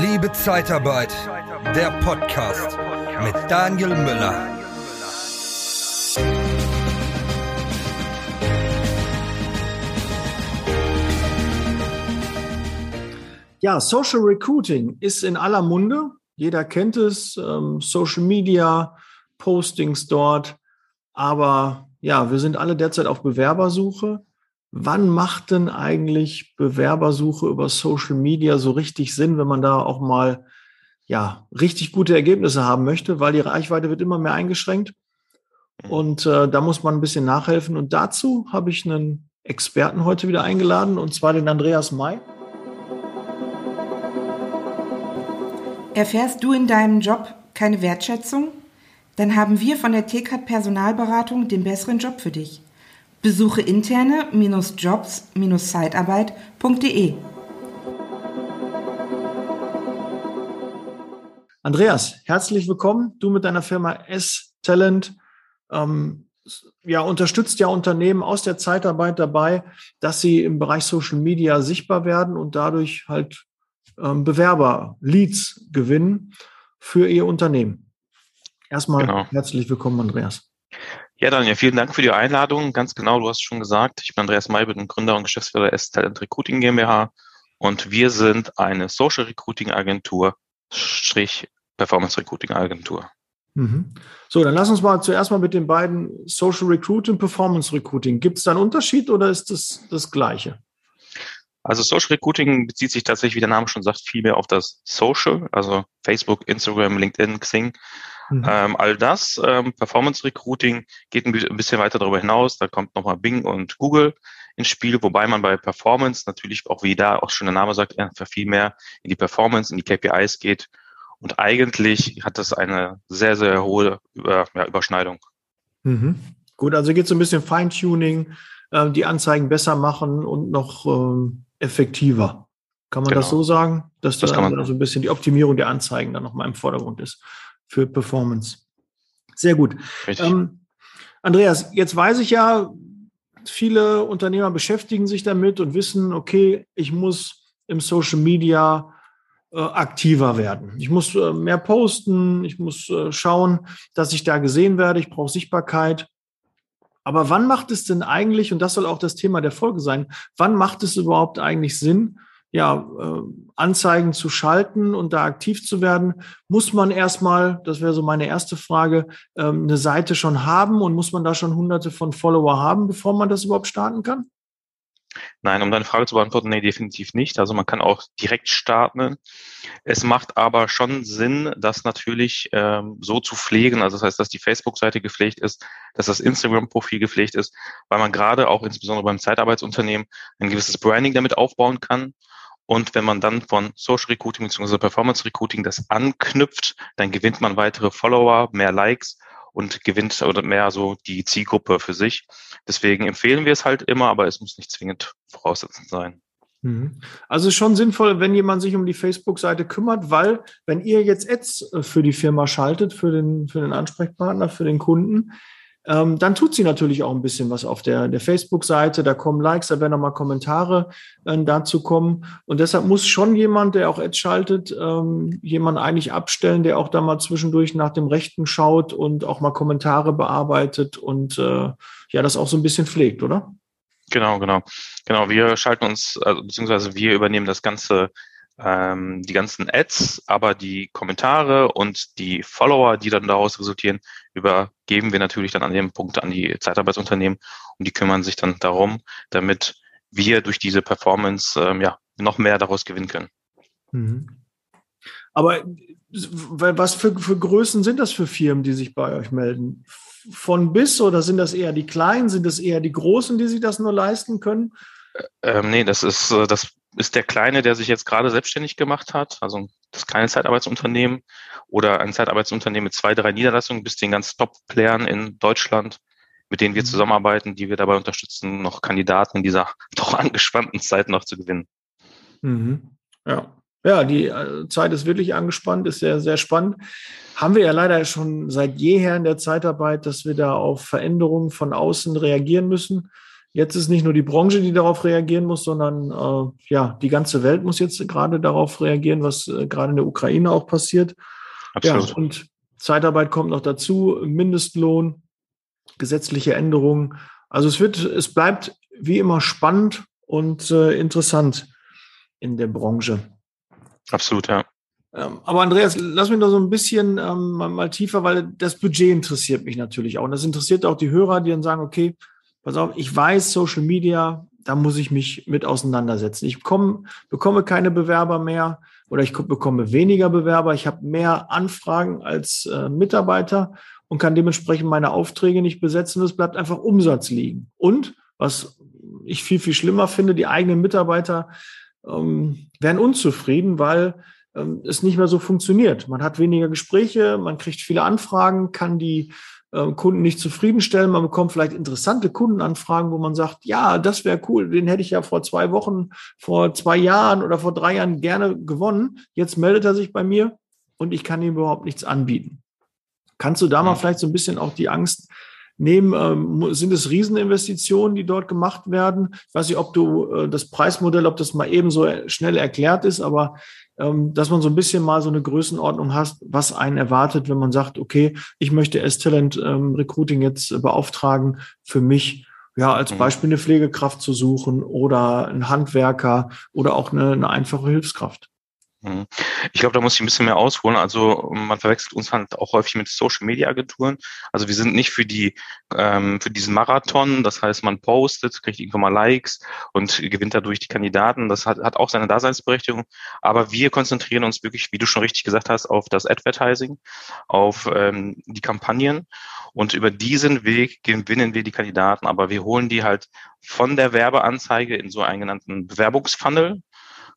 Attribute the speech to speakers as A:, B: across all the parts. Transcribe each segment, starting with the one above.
A: Liebe Zeitarbeit, der Podcast mit Daniel Müller.
B: Ja, Social Recruiting ist in aller Munde. Jeder kennt es, ähm, Social Media, Postings dort. Aber ja, wir sind alle derzeit auf Bewerbersuche. Wann macht denn eigentlich Bewerbersuche über Social Media so richtig Sinn, wenn man da auch mal ja richtig gute Ergebnisse haben möchte, weil die Reichweite wird immer mehr eingeschränkt und äh, da muss man ein bisschen nachhelfen. Und dazu habe ich einen Experten heute wieder eingeladen und zwar den Andreas May.
C: Erfährst du in deinem Job keine Wertschätzung? Dann haben wir von der TKAT Personalberatung den besseren Job für dich. Besuche interne-jobs-zeitarbeit.de.
B: Andreas, herzlich willkommen. Du mit deiner Firma S-Talent ähm, ja, unterstützt ja Unternehmen aus der Zeitarbeit dabei, dass sie im Bereich Social Media sichtbar werden und dadurch halt ähm, Bewerber, Leads gewinnen für ihr Unternehmen. Erstmal genau. herzlich willkommen, Andreas.
D: Ja, Daniel, vielen Dank für die Einladung. Ganz genau, du hast schon gesagt, ich bin Andreas May, bin Gründer und Geschäftsführer der S-Talent Recruiting GmbH und wir sind eine Social Recruiting Agentur, Strich Performance Recruiting Agentur.
B: Mhm. So, dann lass uns mal zuerst mal mit den beiden Social Recruiting, Performance Recruiting. Gibt es da einen Unterschied oder ist das das Gleiche?
D: Also Social Recruiting bezieht sich tatsächlich, wie der Name schon sagt, viel mehr auf das Social, also Facebook, Instagram, LinkedIn, Xing. Mhm. Ähm, all das, ähm, Performance Recruiting geht ein bisschen weiter darüber hinaus. Da kommt nochmal Bing und Google ins Spiel, wobei man bei Performance natürlich auch wie da auch schon der Name sagt, einfach viel mehr in die Performance, in die KPIs geht. Und eigentlich hat das eine sehr, sehr hohe Über, ja, Überschneidung.
B: Mhm. Gut, also geht es ein bisschen Feintuning, äh, die Anzeigen besser machen und noch ähm, effektiver. Kann man genau. das so sagen, dass das da also ein bisschen die Optimierung der Anzeigen dann nochmal im Vordergrund ist? Für Performance. Sehr gut. Ähm, Andreas, jetzt weiß ich ja, viele Unternehmer beschäftigen sich damit und wissen, okay, ich muss im Social Media äh, aktiver werden. Ich muss äh, mehr posten, ich muss äh, schauen, dass ich da gesehen werde, ich brauche Sichtbarkeit. Aber wann macht es denn eigentlich, und das soll auch das Thema der Folge sein, wann macht es überhaupt eigentlich Sinn, ja, äh, Anzeigen zu schalten und da aktiv zu werden, muss man erstmal, das wäre so meine erste Frage, ähm, eine Seite schon haben und muss man da schon hunderte von Follower haben, bevor man das überhaupt starten kann?
D: Nein, um deine Frage zu beantworten, nee, definitiv nicht. Also man kann auch direkt starten. Es macht aber schon Sinn, das natürlich ähm, so zu pflegen. Also das heißt, dass die Facebook-Seite gepflegt ist, dass das Instagram-Profil gepflegt ist, weil man gerade auch insbesondere beim Zeitarbeitsunternehmen ein gewisses Branding damit aufbauen kann und wenn man dann von Social Recruiting bzw. Performance Recruiting das anknüpft, dann gewinnt man weitere Follower, mehr Likes und gewinnt oder mehr so die Zielgruppe für sich. Deswegen empfehlen wir es halt immer, aber es muss nicht zwingend voraussetzend sein.
B: Mhm. Also schon sinnvoll, wenn jemand sich um die Facebook-Seite kümmert, weil wenn ihr jetzt Ads äh, für die Firma schaltet, für den, für den Ansprechpartner, für den Kunden, ähm, dann tut sie natürlich auch ein bisschen was auf der, der Facebook-Seite. Da kommen Likes, da werden nochmal Kommentare äh, dazu kommen. Und deshalb muss schon jemand, der auch Ads schaltet, ähm, jemand eigentlich abstellen, der auch da mal zwischendurch nach dem Rechten schaut und auch mal Kommentare bearbeitet und äh, ja, das auch so ein bisschen pflegt, oder?
D: Genau, genau. Genau, wir schalten uns, also, beziehungsweise wir übernehmen das ganze ähm, die ganzen Ads, aber die Kommentare und die Follower, die dann daraus resultieren, übergeben wir natürlich dann an dem Punkt an die Zeitarbeitsunternehmen und die kümmern sich dann darum, damit wir durch diese Performance ähm, ja noch mehr daraus gewinnen können.
B: Mhm. Aber was für, für Größen sind das für Firmen, die sich bei euch melden? Von bis oder sind das eher die kleinen, sind das eher die großen, die sich das nur leisten können?
D: Ähm, nee, das ist, äh, das ist der Kleine, der sich jetzt gerade selbstständig gemacht hat, also das kleine Zeitarbeitsunternehmen oder ein Zeitarbeitsunternehmen mit zwei, drei Niederlassungen bis den ganz Top-Playern in Deutschland, mit denen wir mhm. zusammenarbeiten, die wir dabei unterstützen, noch Kandidaten in dieser doch angespannten Zeit noch zu gewinnen.
B: Mhm. Ja. Ja, die äh, Zeit ist wirklich angespannt, ist sehr, sehr spannend. Haben wir ja leider schon seit jeher in der Zeitarbeit, dass wir da auf Veränderungen von außen reagieren müssen. Jetzt ist nicht nur die Branche, die darauf reagieren muss, sondern äh, ja, die ganze Welt muss jetzt gerade darauf reagieren, was äh, gerade in der Ukraine auch passiert. Absolut. Ja, und Zeitarbeit kommt noch dazu, Mindestlohn, gesetzliche Änderungen. Also es wird, es bleibt wie immer spannend und äh, interessant in der Branche.
D: Absolut, ja.
B: Ähm, aber Andreas, lass mich noch so ein bisschen ähm, mal, tiefer, weil das Budget interessiert mich natürlich auch. Und das interessiert auch die Hörer, die dann sagen, okay, pass auf, ich weiß, Social Media, da muss ich mich mit auseinandersetzen. Ich bekomme, bekomme keine Bewerber mehr oder ich bekomme weniger Bewerber. Ich habe mehr Anfragen als äh, Mitarbeiter und kann dementsprechend meine Aufträge nicht besetzen. Es bleibt einfach Umsatz liegen. Und was ich viel, viel schlimmer finde, die eigenen Mitarbeiter ähm, werden unzufrieden, weil ähm, es nicht mehr so funktioniert. Man hat weniger Gespräche, man kriegt viele Anfragen, kann die Kunden nicht zufriedenstellen. Man bekommt vielleicht interessante Kundenanfragen, wo man sagt, ja, das wäre cool, den hätte ich ja vor zwei Wochen, vor zwei Jahren oder vor drei Jahren gerne gewonnen. Jetzt meldet er sich bei mir und ich kann ihm überhaupt nichts anbieten. Kannst du da mal vielleicht so ein bisschen auch die Angst nehmen? Ähm, sind es Rieseninvestitionen, die dort gemacht werden? Ich weiß nicht, ob du äh, das Preismodell, ob das mal eben so schnell erklärt ist, aber ähm, dass man so ein bisschen mal so eine Größenordnung hat, was einen erwartet, wenn man sagt, okay, ich möchte S-Talent ähm, Recruiting jetzt beauftragen, für mich ja als mhm. Beispiel eine Pflegekraft zu suchen oder ein Handwerker oder auch eine, eine einfache Hilfskraft.
D: Mhm. Ich glaube, da muss ich ein bisschen mehr ausholen. Also man verwechselt uns halt auch häufig mit Social Media Agenturen. Also wir sind nicht für die ähm, für diesen Marathon. Das heißt, man postet, kriegt irgendwann mal Likes und gewinnt dadurch die Kandidaten. Das hat, hat auch seine Daseinsberechtigung. Aber wir konzentrieren uns wirklich, wie du schon richtig gesagt hast, auf das Advertising, auf ähm, die Kampagnen und über diesen Weg gewinnen wir die Kandidaten. Aber wir holen die halt von der Werbeanzeige in so einen genannten Bewerbungsfunnel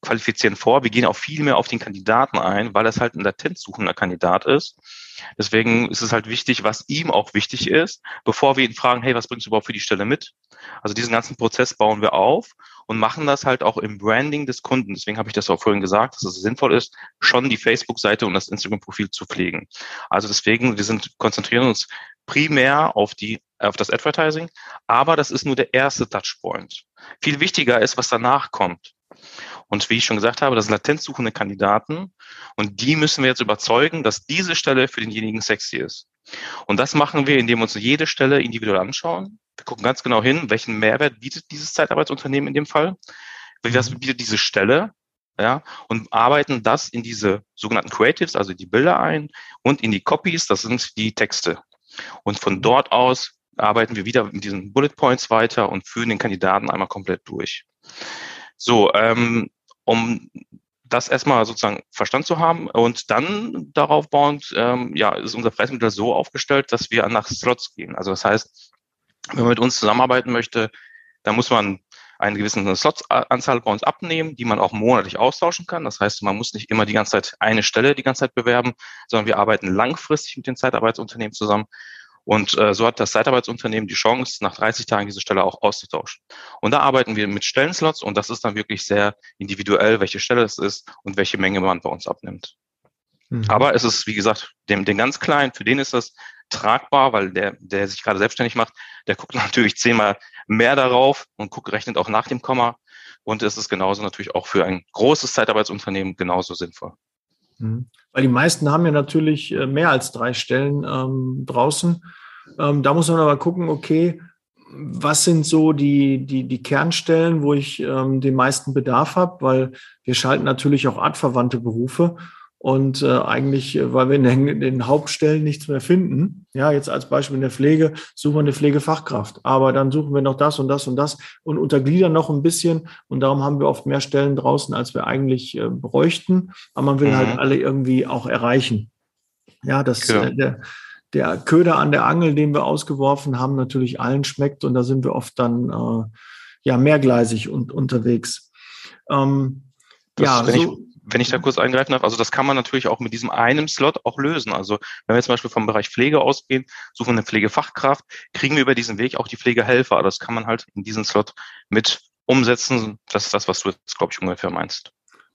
D: qualifizieren vor. Wir gehen auch viel mehr auf den Kandidaten ein, weil es halt ein latent suchender Kandidat ist. Deswegen ist es halt wichtig, was ihm auch wichtig ist, bevor wir ihn fragen, hey, was bringst du überhaupt für die Stelle mit? Also diesen ganzen Prozess bauen wir auf und machen das halt auch im Branding des Kunden. Deswegen habe ich das auch vorhin gesagt, dass es sinnvoll ist, schon die Facebook-Seite und das Instagram-Profil zu pflegen. Also deswegen, wir sind, konzentrieren uns primär auf die, auf das Advertising, aber das ist nur der erste Touchpoint. Viel wichtiger ist, was danach kommt. Und wie ich schon gesagt habe, das sind latenzsuchende Kandidaten und die müssen wir jetzt überzeugen, dass diese Stelle für denjenigen sexy ist. Und das machen wir, indem wir uns jede Stelle individuell anschauen. Wir gucken ganz genau hin, welchen Mehrwert bietet dieses Zeitarbeitsunternehmen in dem Fall. Was mhm. bietet diese Stelle? Ja, und arbeiten das in diese sogenannten Creatives, also die Bilder ein und in die Copies, das sind die Texte. Und von dort aus arbeiten wir wieder mit diesen Bullet Points weiter und führen den Kandidaten einmal komplett durch. So, ähm, um das erstmal sozusagen verstanden zu haben und dann darauf bauend, ähm, ja, ist unser Preismittel so aufgestellt, dass wir nach Slots gehen. Also das heißt, wenn man mit uns zusammenarbeiten möchte, dann muss man eine gewisse Slotsanzahl bei uns abnehmen, die man auch monatlich austauschen kann. Das heißt, man muss nicht immer die ganze Zeit eine Stelle die ganze Zeit bewerben, sondern wir arbeiten langfristig mit den Zeitarbeitsunternehmen zusammen und äh, so hat das Zeitarbeitsunternehmen die Chance, nach 30 Tagen diese Stelle auch auszutauschen. Und da arbeiten wir mit Stellenslots und das ist dann wirklich sehr individuell, welche Stelle es ist und welche Menge man bei uns abnimmt. Mhm. Aber es ist, wie gesagt, dem, den ganz Kleinen, für den ist das tragbar, weil der, der sich gerade selbstständig macht, der guckt natürlich zehnmal mehr darauf und guckt, rechnet auch nach dem Komma. Und es ist genauso natürlich auch für ein großes Zeitarbeitsunternehmen genauso sinnvoll.
B: Mhm. Weil die meisten haben ja natürlich äh, mehr als drei Stellen ähm, draußen. Ähm, da muss man aber gucken, okay, was sind so die, die, die Kernstellen, wo ich ähm, den meisten Bedarf habe, weil wir schalten natürlich auch artverwandte Berufe und äh, eigentlich, äh, weil wir in den, in den, Hauptstellen nichts mehr finden, ja, jetzt als Beispiel in der Pflege, suchen wir eine Pflegefachkraft. Aber dann suchen wir noch das und das und das und untergliedern noch ein bisschen. Und darum haben wir oft mehr Stellen draußen, als wir eigentlich äh, bräuchten. Aber man will halt mhm. halt alle irgendwie auch erreichen. Ja, das genau. äh, der, der Köder an der Angel, den wir ausgeworfen haben, natürlich allen schmeckt. Und da sind wir oft dann äh, ja mehrgleisig und unterwegs. Ähm,
D: ja, so, wenn ich da kurz eingreifen darf, also das kann man natürlich auch mit diesem einen Slot auch lösen. Also wenn wir zum Beispiel vom Bereich Pflege ausgehen, suchen eine Pflegefachkraft, kriegen wir über diesen Weg auch die Pflegehelfer. Das kann man halt in diesen Slot mit umsetzen. Das ist das, was du jetzt, glaube ich, ungefähr meinst.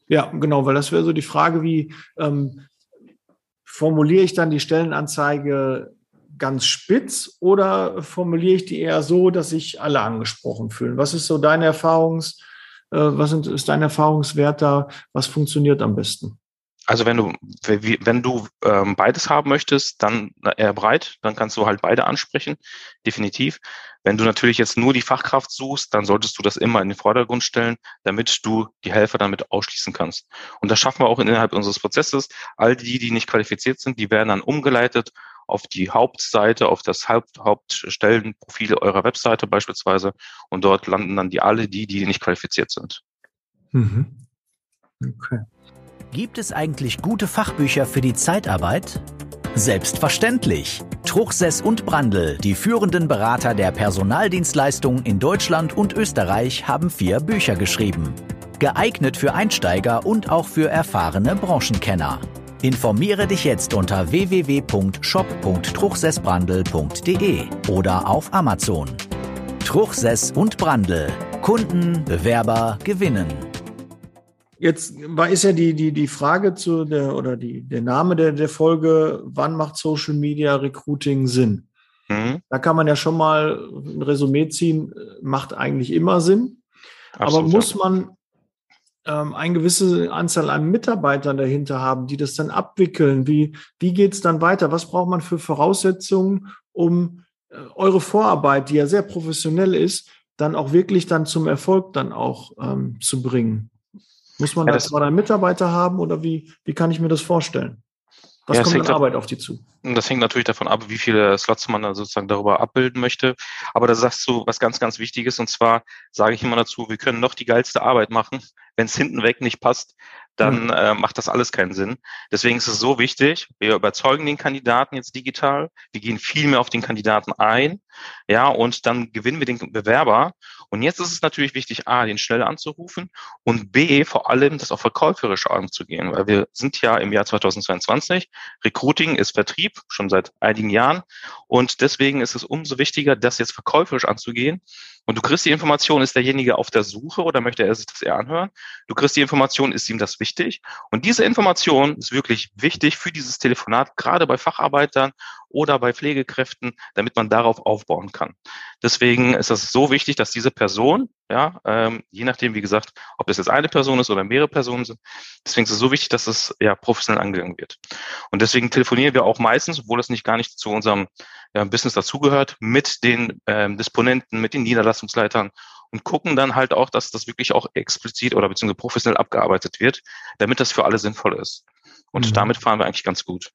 B: Ja, genau, weil das wäre so die Frage, wie ähm, formuliere ich dann die Stellenanzeige ganz spitz oder formuliere ich die eher so, dass sich alle angesprochen fühlen? Was ist so deine Erfahrungs, äh, was ist dein Erfahrungswert da? Was funktioniert am besten?
D: Also wenn du, wenn du ähm, beides haben möchtest, dann eher breit, dann kannst du halt beide ansprechen, definitiv. Wenn du natürlich jetzt nur die Fachkraft suchst, dann solltest du das immer in den Vordergrund stellen, damit du die Helfer damit ausschließen kannst. Und das schaffen wir auch innerhalb unseres Prozesses. All die, die nicht qualifiziert sind, die werden dann umgeleitet auf die Hauptseite, auf das Haupt, Hauptstellenprofil eurer Webseite beispielsweise. Und dort landen dann die alle die, die nicht qualifiziert sind. Mhm.
E: Okay. Gibt es eigentlich gute Fachbücher für die Zeitarbeit? Selbstverständlich. Truchsess und Brandl, die führenden Berater der Personaldienstleistung in Deutschland und Österreich, haben vier Bücher geschrieben. Geeignet für Einsteiger und auch für erfahrene Branchenkenner. Informiere dich jetzt unter www.shop.truchsessbrandl.de oder auf Amazon. Truchsess und Brandl. Kunden, Bewerber gewinnen.
B: Jetzt war ist ja die, die, die Frage zu der oder die, der Name der, der Folge, wann macht Social Media Recruiting Sinn? Mhm. Da kann man ja schon mal ein Resümee ziehen, macht eigentlich immer Sinn. Absolut, Aber muss man ähm, eine gewisse Anzahl an Mitarbeitern dahinter haben, die das dann abwickeln? Wie, wie geht es dann weiter? Was braucht man für Voraussetzungen, um äh, eure Vorarbeit, die ja sehr professionell ist, dann auch wirklich dann zum Erfolg dann auch ähm, zu bringen? Muss man ja, das mal einen Mitarbeiter haben oder wie, wie kann ich mir das vorstellen? Was ja, kommt an Arbeit auf die zu?
D: Das hängt natürlich davon ab, wie viele Slots man dann sozusagen darüber abbilden möchte. Aber da sagst du was ganz, ganz Wichtiges. Und zwar sage ich immer dazu, wir können noch die geilste Arbeit machen. Wenn es hinten weg nicht passt, dann mhm. äh, macht das alles keinen Sinn. Deswegen ist es so wichtig, wir überzeugen den Kandidaten jetzt digital, wir gehen viel mehr auf den Kandidaten ein, ja, und dann gewinnen wir den Bewerber. Und jetzt ist es natürlich wichtig, A, den schnell anzurufen und B, vor allem das auch verkäuferisch anzugehen, weil wir sind ja im Jahr 2022, Recruiting ist Vertrieb, schon seit einigen Jahren. Und deswegen ist es umso wichtiger, das jetzt verkäuferisch anzugehen und du kriegst die Information, ist derjenige auf der Suche oder möchte er sich das eher anhören? Du kriegst die Information, ist ihm das wichtig? Und diese Information ist wirklich wichtig für dieses Telefonat, gerade bei Facharbeitern oder bei Pflegekräften, damit man darauf aufbauen kann. Deswegen ist es so wichtig, dass diese Person, ja, ähm, je nachdem, wie gesagt, ob das jetzt eine Person ist oder mehrere Personen sind, deswegen ist es so wichtig, dass es ja professionell angegangen wird. Und deswegen telefonieren wir auch meistens, obwohl es nicht gar nicht zu unserem ja, Business dazugehört, mit den ähm, Disponenten, mit den Niederlassungsleitern und gucken dann halt auch, dass das wirklich auch explizit oder beziehungsweise professionell abgearbeitet wird, damit das für alle sinnvoll ist. Und mhm. damit fahren wir eigentlich ganz gut.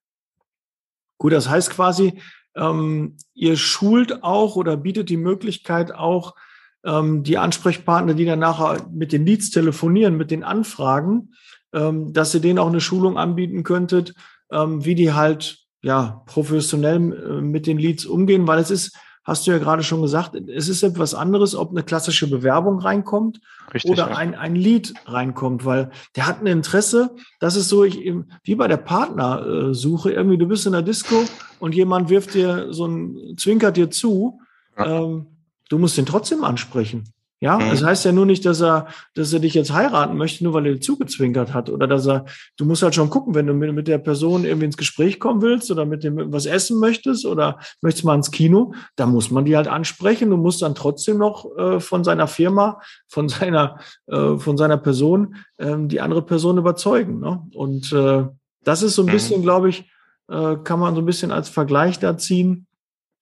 B: Gut, das heißt quasi, ähm, ihr schult auch oder bietet die Möglichkeit auch, ähm, die Ansprechpartner, die dann nachher mit den Leads telefonieren, mit den Anfragen, ähm, dass ihr denen auch eine Schulung anbieten könntet, ähm, wie die halt ja professionell äh, mit den Leads umgehen, weil es ist hast du ja gerade schon gesagt, es ist etwas anderes, ob eine klassische Bewerbung reinkommt Richtig, oder ja. ein, ein Lied reinkommt, weil der hat ein Interesse. Das ist so, ich, wie bei der Partnersuche, irgendwie, du bist in der Disco und jemand wirft dir so ein, zwinkert dir zu. Ja. Ähm, du musst ihn trotzdem ansprechen. Ja, mhm. das heißt ja nur nicht, dass er, dass er dich jetzt heiraten möchte, nur weil er dir zugezwinkert hat. Oder dass er, du musst halt schon gucken, wenn du mit, mit der Person irgendwie ins Gespräch kommen willst oder mit dem was essen möchtest oder möchtest mal ins Kino, da muss man die halt ansprechen. Du musst dann trotzdem noch äh, von seiner Firma, von seiner, äh, von seiner Person ähm, die andere Person überzeugen. Ne? Und äh, das ist so ein mhm. bisschen, glaube ich, äh, kann man so ein bisschen als Vergleich da ziehen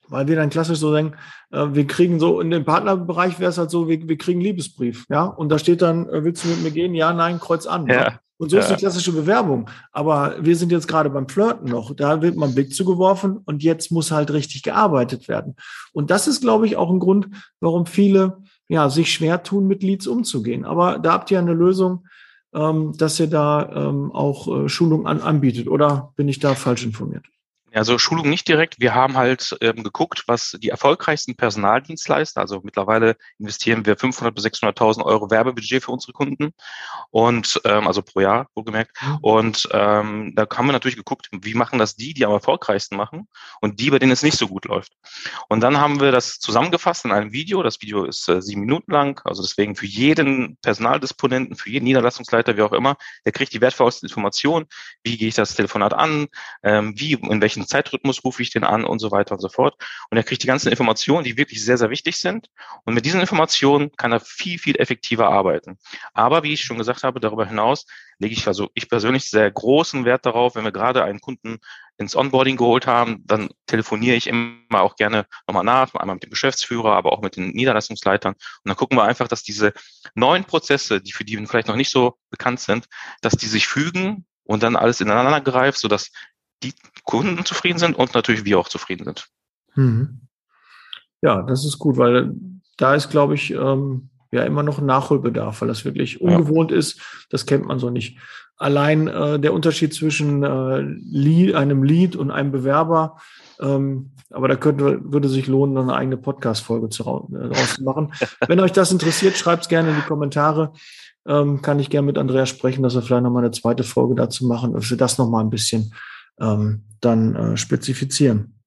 B: weil wir dann klassisch so denken, äh, wir kriegen so, in dem Partnerbereich wäre es halt so, wir, wir kriegen Liebesbrief, ja, und da steht dann, äh, willst du mit mir gehen? Ja, nein, kreuz an. Ja. Und so ja. ist die klassische Bewerbung. Aber wir sind jetzt gerade beim Flirten noch. Da wird man Blick zugeworfen und jetzt muss halt richtig gearbeitet werden. Und das ist, glaube ich, auch ein Grund, warum viele ja, sich schwer tun, mit Leads umzugehen. Aber da habt ihr eine Lösung, ähm, dass ihr da ähm, auch äh, Schulung an, anbietet. Oder bin ich da falsch informiert?
D: Also Schulung nicht direkt. Wir haben halt ähm, geguckt, was die erfolgreichsten Personaldienstleister, also mittlerweile investieren wir 500 bis 600.000 Euro Werbebudget für unsere Kunden und ähm, also pro Jahr wohlgemerkt. Mhm. Und ähm, da haben wir natürlich geguckt, wie machen das die, die am erfolgreichsten machen und die, bei denen es nicht so gut läuft. Und dann haben wir das zusammengefasst in einem Video. Das Video ist äh, sieben Minuten lang, also deswegen für jeden Personaldisponenten, für jeden Niederlassungsleiter, wie auch immer, der kriegt die wertvollsten Informationen. Wie gehe ich das Telefonat an? Ähm, wie in welchen welchem Zeitrhythmus rufe ich den an und so weiter und so fort. Und er kriegt die ganzen Informationen, die wirklich sehr, sehr wichtig sind. Und mit diesen Informationen kann er viel, viel effektiver arbeiten. Aber wie ich schon gesagt habe, darüber hinaus lege ich also ich persönlich sehr großen Wert darauf, wenn wir gerade einen Kunden ins Onboarding geholt haben, dann telefoniere ich immer auch gerne nochmal nach, einmal mit dem Geschäftsführer, aber auch mit den Niederlassungsleitern. Und dann gucken wir einfach, dass diese neuen Prozesse, die für die vielleicht noch nicht so bekannt sind, dass die sich fügen und dann alles ineinander greift, sodass die Kunden zufrieden sind und natürlich wir auch zufrieden sind. Mhm.
B: Ja, das ist gut, weil da ist, glaube ich, ähm, ja immer noch ein Nachholbedarf, weil das wirklich ungewohnt ja. ist. Das kennt man so nicht. Allein äh, der Unterschied zwischen äh, Lead, einem Lead und einem Bewerber, ähm, aber da könnte, würde sich lohnen, eine eigene Podcast-Folge zu, äh, draus zu machen. Wenn euch das interessiert, schreibt es gerne in die Kommentare. Ähm, kann ich gerne mit Andreas sprechen, dass wir vielleicht nochmal eine zweite Folge dazu machen, dass wir das nochmal ein bisschen ähm, dann äh, spezifizieren.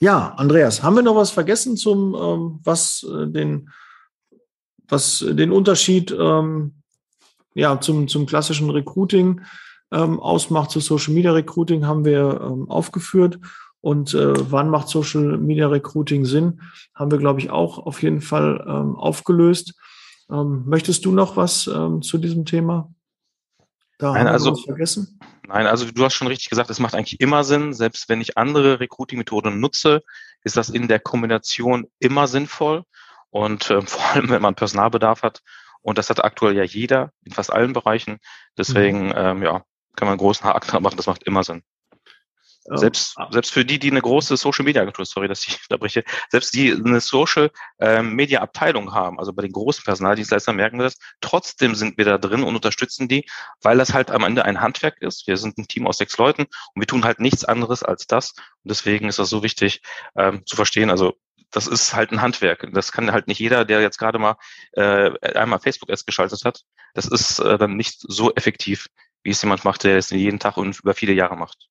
B: Ja, Andreas, haben wir noch was vergessen zum, ähm, was äh, den, was den Unterschied ähm, ja, zum, zum klassischen Recruiting ähm, ausmacht, zu Social Media Recruiting haben wir ähm, aufgeführt. Und äh, wann macht Social Media Recruiting Sinn, haben wir, glaube ich, auch auf jeden Fall ähm, aufgelöst. Ähm, möchtest du noch was ähm, zu diesem Thema?
D: Da Nein, also, vergessen? Nein, also du hast schon richtig gesagt, es macht eigentlich immer Sinn. Selbst wenn ich andere Recruiting-Methoden nutze, ist das in der Kombination immer sinnvoll. Und äh, vor allem, wenn man Personalbedarf hat. Und das hat aktuell ja jeder in fast allen Bereichen. Deswegen, mhm. ähm, ja, kann man einen großen Haken machen. Das macht immer Sinn. Selbst, selbst für die, die eine große Social Media Agentur, sorry, dass ich unterbreche, selbst die eine Social ähm, Media Abteilung haben, also bei den großen Personaldienstleistern merken wir das, trotzdem sind wir da drin und unterstützen die, weil das halt am Ende ein Handwerk ist. Wir sind ein Team aus sechs Leuten und wir tun halt nichts anderes als das. Und deswegen ist das so wichtig ähm, zu verstehen. Also das ist halt ein Handwerk. Das kann halt nicht jeder, der jetzt gerade mal äh, einmal Facebook erst geschaltet hat. Das ist äh, dann nicht so effektiv, wie es jemand macht, der es jeden Tag und über viele Jahre macht.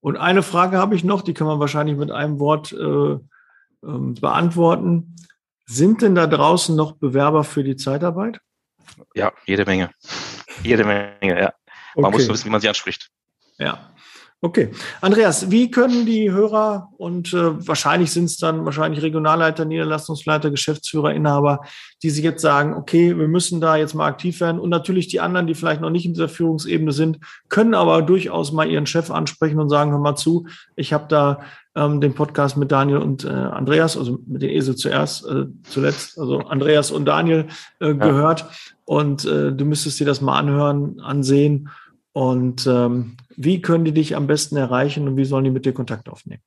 B: Und eine Frage habe ich noch, die kann man wahrscheinlich mit einem Wort äh, ähm, beantworten. Sind denn da draußen noch Bewerber für die Zeitarbeit?
D: Ja, jede Menge. Jede Menge, ja. Man okay. muss wissen, wie man sie anspricht.
B: Ja. Okay. Andreas, wie können die Hörer und äh, wahrscheinlich sind es dann wahrscheinlich Regionalleiter, Niederlassungsleiter, Geschäftsführer, Inhaber, die sich jetzt sagen, okay, wir müssen da jetzt mal aktiv werden. Und natürlich die anderen, die vielleicht noch nicht in dieser Führungsebene sind, können aber durchaus mal ihren Chef ansprechen und sagen, hör mal zu, ich habe da ähm, den Podcast mit Daniel und äh, Andreas, also mit den Esel zuerst, äh, zuletzt, also Andreas und Daniel äh, gehört. Und äh, du müsstest dir das mal anhören, ansehen und ähm, wie können die dich am besten erreichen und wie sollen die mit dir Kontakt aufnehmen?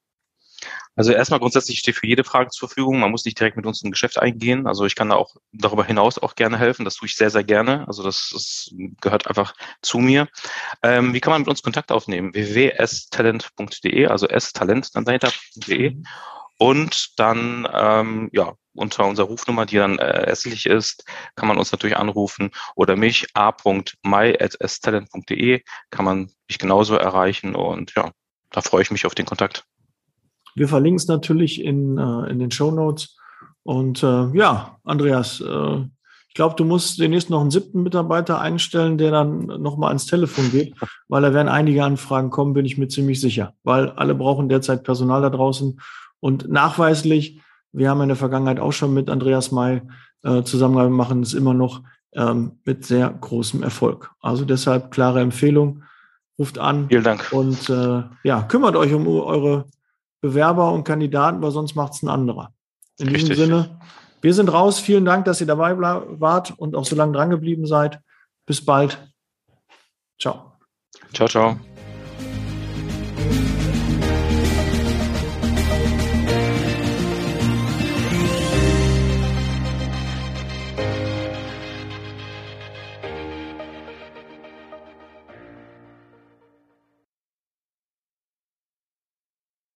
D: Also erstmal grundsätzlich steht für jede Frage zur Verfügung. Man muss nicht direkt mit uns ein Geschäft eingehen. Also ich kann da auch darüber hinaus auch gerne helfen. Das tue ich sehr, sehr gerne. Also das, das gehört einfach zu mir. Ähm, wie kann man mit uns Kontakt aufnehmen? www.stalent.de, also s-talent dann dahinter.de. Mhm. Und dann ähm, ja, unter unserer Rufnummer, die dann äh, ersichtlich ist, kann man uns natürlich anrufen oder mich a.my.stalent.de kann man mich genauso erreichen und ja, da freue ich mich auf den Kontakt.
B: Wir verlinken es natürlich in, äh, in den Show Notes. Und äh, ja, Andreas, äh, ich glaube, du musst demnächst noch einen siebten Mitarbeiter einstellen, der dann nochmal ans Telefon geht, weil da werden einige Anfragen kommen, bin ich mir ziemlich sicher. Weil alle brauchen derzeit Personal da draußen und nachweislich, wir haben in der Vergangenheit auch schon mit Andreas May äh, zusammengearbeitet, machen es immer noch ähm, mit sehr großem Erfolg. Also deshalb klare Empfehlung, ruft an.
D: Vielen Dank.
B: Und äh, ja, kümmert euch um eure Bewerber und Kandidaten, weil sonst macht es ein anderer. In Richtig. diesem Sinne, wir sind raus. Vielen Dank, dass ihr dabei wart und auch so lange dran geblieben seid. Bis bald. Ciao.
D: Ciao, ciao.